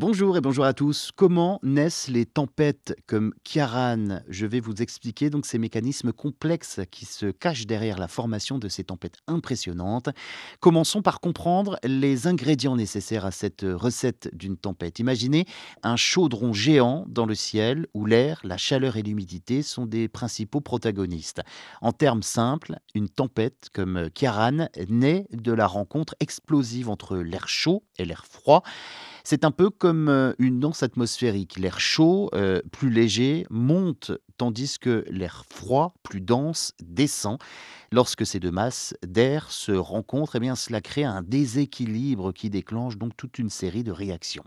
Bonjour et bonjour à tous. Comment naissent les tempêtes comme Kiaran? Je vais vous expliquer donc ces mécanismes complexes qui se cachent derrière la formation de ces tempêtes impressionnantes. Commençons par comprendre les ingrédients nécessaires à cette recette d'une tempête. Imaginez un chaudron géant dans le ciel où l'air, la chaleur et l'humidité sont des principaux protagonistes. En termes simples, une tempête comme Kiaran naît de la rencontre explosive entre l'air chaud et l'air froid. C'est un peu comme euh, une danse atmosphérique. L'air chaud, euh, plus léger, monte, tandis que l'air froid, plus dense, descend. Lorsque ces deux masses d'air se rencontrent, eh bien, cela crée un déséquilibre qui déclenche donc toute une série de réactions.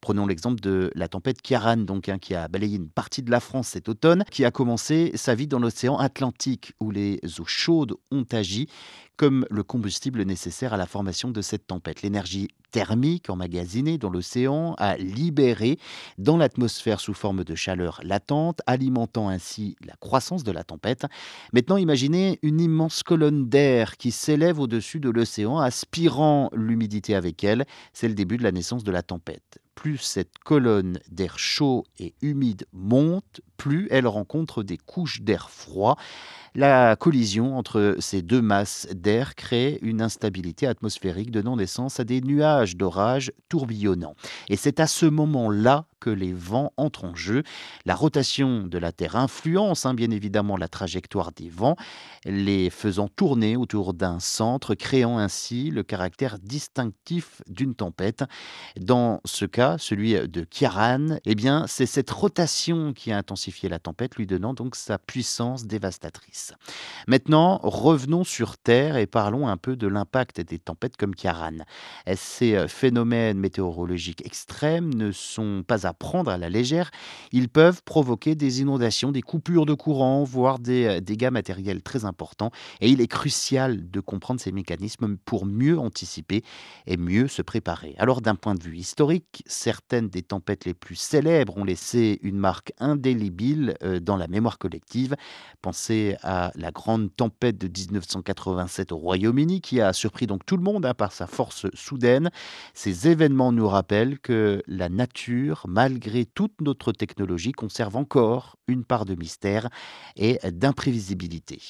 Prenons l'exemple de la tempête Kiaran, donc, hein, qui a balayé une partie de la France cet automne, qui a commencé sa vie dans l'océan Atlantique, où les eaux chaudes ont agi comme le combustible nécessaire à la formation de cette tempête. L'énergie thermique emmagasinée dans l'océan a libéré dans l'atmosphère sous forme de chaleur latente, alimentant ainsi la croissance de la tempête. Maintenant, imaginez une immense colonne d'air qui s'élève au-dessus de l'océan, aspirant l'humidité avec elle. C'est le début de la naissance de la tempête plus cette colonne d'air chaud et humide monte, plus elle rencontre des couches d'air froid. La collision entre ces deux masses d'air crée une instabilité atmosphérique donnant naissance à des nuages d'orage tourbillonnants. Et c'est à ce moment-là que les vents entrent en jeu. La rotation de la Terre influence hein, bien évidemment la trajectoire des vents, les faisant tourner autour d'un centre, créant ainsi le caractère distinctif d'une tempête. Dans ce cas, celui de Kiaran, eh bien, c'est cette rotation qui a la tempête, lui donnant donc sa puissance dévastatrice. Maintenant, revenons sur Terre et parlons un peu de l'impact des tempêtes comme Kiaran. Ces phénomènes météorologiques extrêmes ne sont pas à prendre à la légère, ils peuvent provoquer des inondations, des coupures de courant, voire des euh, dégâts matériels très importants. Et il est crucial de comprendre ces mécanismes pour mieux anticiper et mieux se préparer. Alors d'un point de vue historique, certaines des tempêtes les plus célèbres ont laissé une marque indélébile euh, dans la mémoire collective. Pensez à la grande tempête de 1987 au Royaume-Uni qui a surpris donc tout le monde hein, par sa force soudaine. Ces événements nous rappellent que la nature, malgré toute notre technologie, conserve encore une part de mystère et d'imprévisibilité.